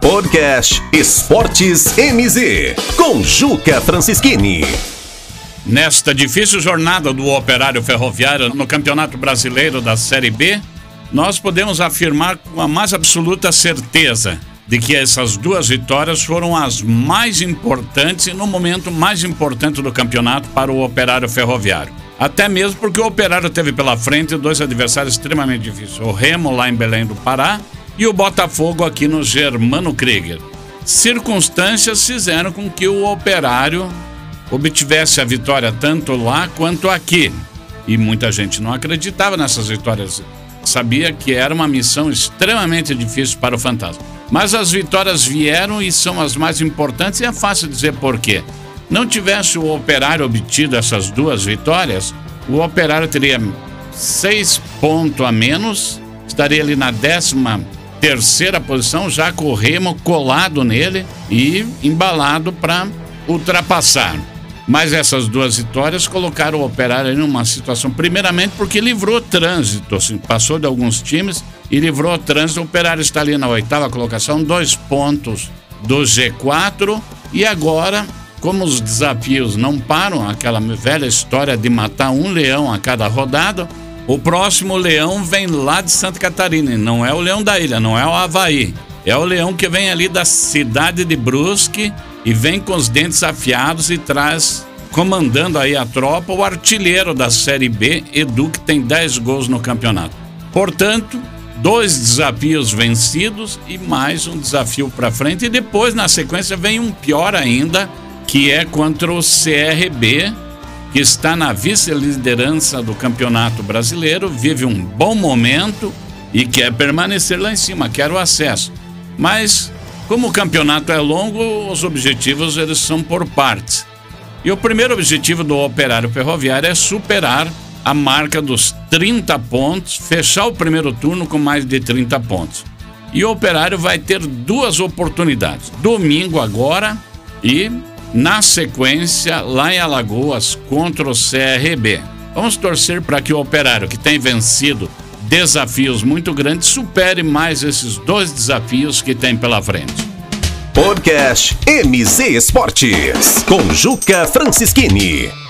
Podcast Esportes MZ, com Juca Francischini. Nesta difícil jornada do operário ferroviário no Campeonato Brasileiro da Série B, nós podemos afirmar com a mais absoluta certeza de que essas duas vitórias foram as mais importantes e no momento mais importante do campeonato para o operário ferroviário. Até mesmo porque o operário teve pela frente dois adversários extremamente difíceis: o Remo, lá em Belém do Pará, e o Botafogo aqui no Germano Krieger. Circunstâncias fizeram com que o operário obtivesse a vitória tanto lá quanto aqui. E muita gente não acreditava nessas vitórias. Sabia que era uma missão extremamente difícil para o Fantasma. Mas as vitórias vieram e são as mais importantes, e é fácil dizer por quê. Não tivesse o Operário obtido essas duas vitórias, o Operário teria seis pontos a menos, estaria ali na décima terceira posição, já com o Remo colado nele e embalado para ultrapassar. Mas essas duas vitórias colocaram o Operário em uma situação, primeiramente porque livrou trânsito, assim, passou de alguns times e livrou trânsito. O Operário está ali na oitava colocação, dois pontos do G4 e agora, como os desafios não param, aquela velha história de matar um leão a cada rodada, o próximo leão vem lá de Santa Catarina, não é o leão da ilha, não é o Havaí. É o leão que vem ali da cidade de Brusque e vem com os dentes afiados e traz, comandando aí a tropa, o artilheiro da Série B, Edu, que tem 10 gols no campeonato. Portanto, dois desafios vencidos e mais um desafio para frente. E depois, na sequência, vem um pior ainda, que é contra o CRB, que está na vice-liderança do Campeonato Brasileiro, vive um bom momento e quer permanecer lá em cima, quer o acesso. Mas, como o campeonato é longo, os objetivos eles são por partes. E o primeiro objetivo do Operário Ferroviário é superar a marca dos 30 pontos, fechar o primeiro turno com mais de 30 pontos. E o Operário vai ter duas oportunidades: domingo agora e na sequência lá em Alagoas contra o CRB. Vamos torcer para que o Operário, que tem vencido desafios muito grandes, supere mais esses dois desafios que tem pela frente. Podcast MZ Esportes, com Juca Francischini.